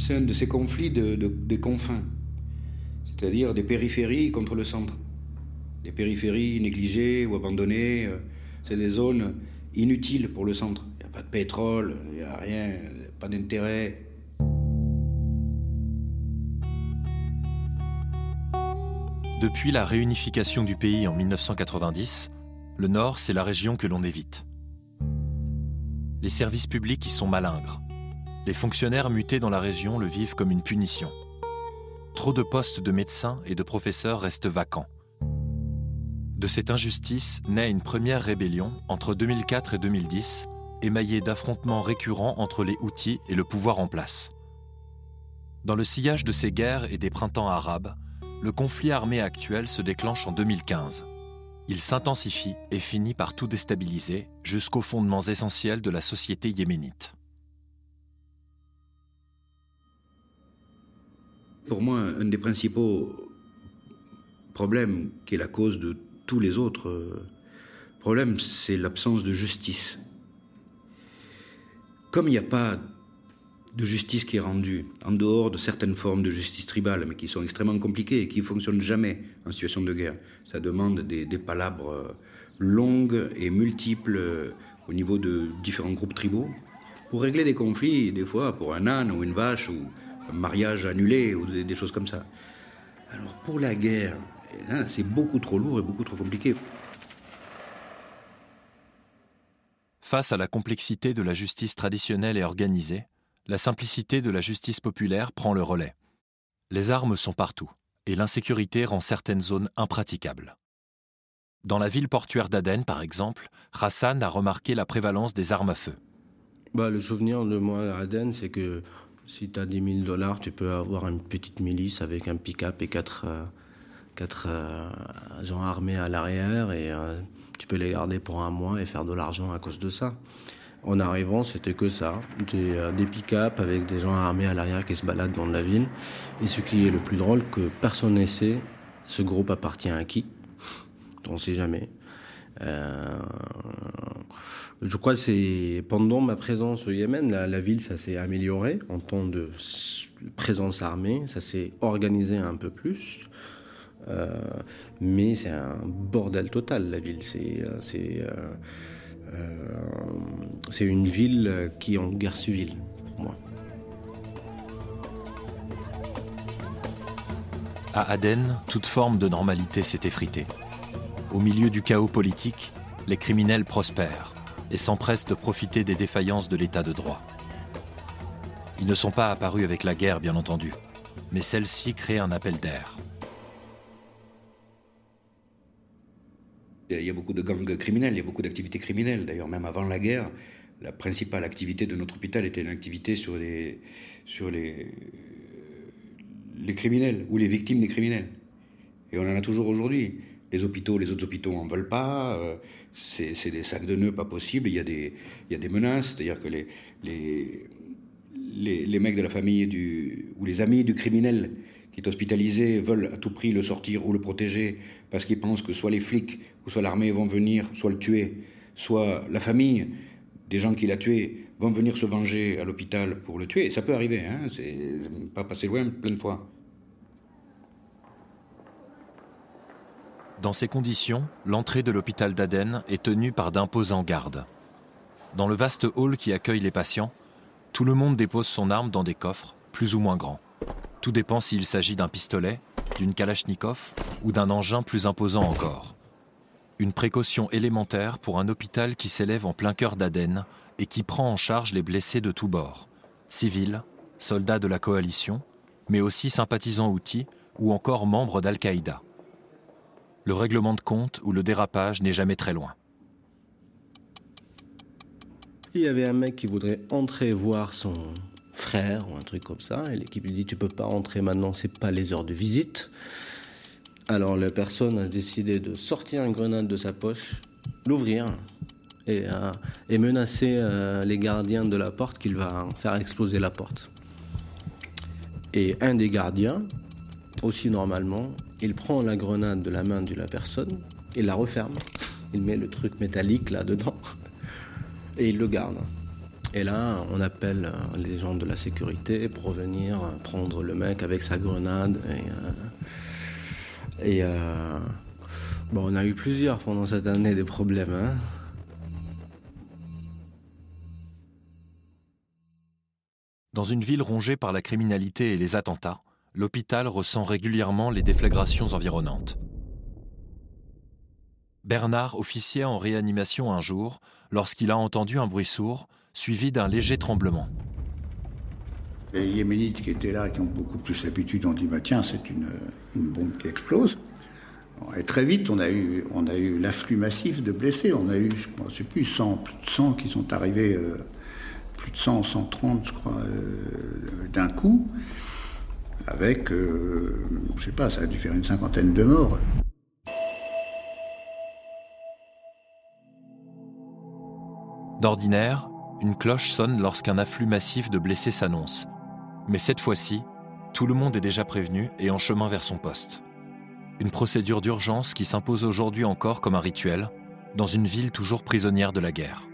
c'est un de ces conflits de, des confins, c'est-à-dire des périphéries contre le centre. Des périphéries négligées ou abandonnées, euh, c'est des zones inutiles pour le centre. Il n'y a pas de pétrole, il n'y a rien, pas d'intérêt. Depuis la réunification du pays en 1990, le Nord, c'est la région que l'on évite. Les services publics y sont malingres. Les fonctionnaires mutés dans la région le vivent comme une punition. Trop de postes de médecins et de professeurs restent vacants. De cette injustice naît une première rébellion entre 2004 et 2010, émaillée d'affrontements récurrents entre les Houthis et le pouvoir en place. Dans le sillage de ces guerres et des printemps arabes, le conflit armé actuel se déclenche en 2015. Il s'intensifie et finit par tout déstabiliser jusqu'aux fondements essentiels de la société yéménite. Pour moi, un des principaux problèmes qui est la cause de tous les autres euh, problèmes, c'est l'absence de justice. Comme il n'y a pas de justice qui est rendue, en dehors de certaines formes de justice tribale, mais qui sont extrêmement compliquées et qui ne fonctionnent jamais en situation de guerre. Ça demande des, palabres euh, longues et multiples euh, au niveau de différents groupes tribaux. Pour régler des conflits, des fois, pour un âne ou une vache ou mariage annulé ou des, des choses comme ça. Alors pour la guerre, c'est beaucoup trop lourd et beaucoup trop compliqué. Face à la complexité de la justice traditionnelle et organisée, la simplicité de la justice populaire prend le relais. Les armes sont partout, et l'insécurité rend certaines zones impraticables. Dans la ville portuaire d'Aden, par exemple, Hassan a remarqué la prévalence des armes à feu. Bah, le souvenir de moi à Aden, c'est que si tu as 10 000 dollars, tu peux avoir une petite milice avec un pick-up et quatre, euh, quatre euh, gens armés à l'arrière, et euh, tu peux les garder pour un mois et faire de l'argent à cause de ça. En arrivant, c'était que ça. Des, des pick-up avec des gens armés à l'arrière qui se baladent dans la ville. Et ce qui est le plus drôle, que personne ne sait ce groupe appartient à qui? On ne sait jamais. Euh, je crois que c'est pendant ma présence au Yémen, la, ville, ça s'est amélioré en temps de présence armée, ça s'est organisé un peu plus. Euh, mais c'est un bordel total, la ville. Euh, c'est une ville qui est en guerre civile pour moi. À Aden, toute forme de normalité s'est effritée. Au milieu du chaos politique, les criminels prospèrent et s'empressent de profiter des défaillances de l'état de droit. Ils ne sont pas apparus avec la guerre, bien entendu, mais celle-ci crée un appel d'air. Il y a beaucoup de gangs criminels, il y a beaucoup d'activités criminelles. D'ailleurs, même avant la guerre, la principale activité de notre hôpital était une activité sur les, sur les, les criminels ou les victimes des criminels. Et on en a toujours aujourd'hui. Les hôpitaux, les autres hôpitaux en veulent pas. Euh, c'est des sacs de nœuds pas possible. Il y a des, menaces. C'est-à-dire que les, mecs de la famille ou les amis du criminel qui est hospitalisé veulent à tout prix le sortir ou le protéger parce qu'ils pensent que soit les flics ou soit l'armée vont venir, soit le tuer, soit la famille des gens qui l'a tué vont venir se venger à l'hôpital pour le tuer. Ça peut arriver, hein, c'est pas passé loin plein de fois. Dans ces conditions, l'entrée de l'hôpital d'Aden est tenue par d'imposants gardes. Dans le vaste hall qui accueille les patients, tout le monde dépose son arme dans des coffres, plus ou moins grands. Tout dépend s'il s'agit d'un pistolet, d'une kalachnikov ou d'un engin plus imposant encore. Une précaution élémentaire pour un hôpital qui s'élève en plein cœur d'Aden et qui prend en charge les blessés de tous bords, civils, soldats de la coalition, mais aussi sympathisants outils ou encore membres d'Al-Qaïda. Le règlement de compte ou le dérapage n'est jamais très loin. Il y avait un mec qui voudrait entrer voir son, frère ou un truc comme ça. Et l'équipe lui dit tu peux pas entrer maintenant, c'est pas les heures de visite. Alors la personne a décidé de sortir une grenade de sa poche, l'ouvrir et, euh, menacer euh, les gardiens de la porte qu'il va faire exploser la porte. Et un des gardiens, aussi normalement, il prend la grenade de la main de la personne et la referme. Il met le truc métallique là dedans et il le garde. Et là, on appelle les gens de la sécurité pour venir prendre le mec avec sa grenade. Et, bon, on a eu plusieurs pendant cette année des problèmes. Hein. Dans une ville rongée par la criminalité et les attentats, l'hôpital ressent régulièrement les déflagrations environnantes. Bernard officiait en réanimation un jour lorsqu'il a entendu un bruit sourd suivi d'un léger tremblement. Les Yéménites qui étaient là, qui ont beaucoup plus l'habitude, ont dit bah, tiens, c'est une, bombe qui explose. Et très vite, on a eu, l'afflux massif de blessés. On a eu, je ne sais plus, 100, plus de 100 qui sont arrivés, euh, plus de 100, 130, je crois, euh, d'un coup avec, euh, je sais pas, ça a dû faire une cinquantaine de morts. D'ordinaire, une cloche sonne lorsqu'un afflux massif de blessés s'annonce. Mais cette fois-ci, tout le monde est déjà prévenu et en chemin vers son poste. Une procédure d'urgence qui s'impose aujourd'hui encore comme un rituel, dans une ville toujours prisonnière de la guerre.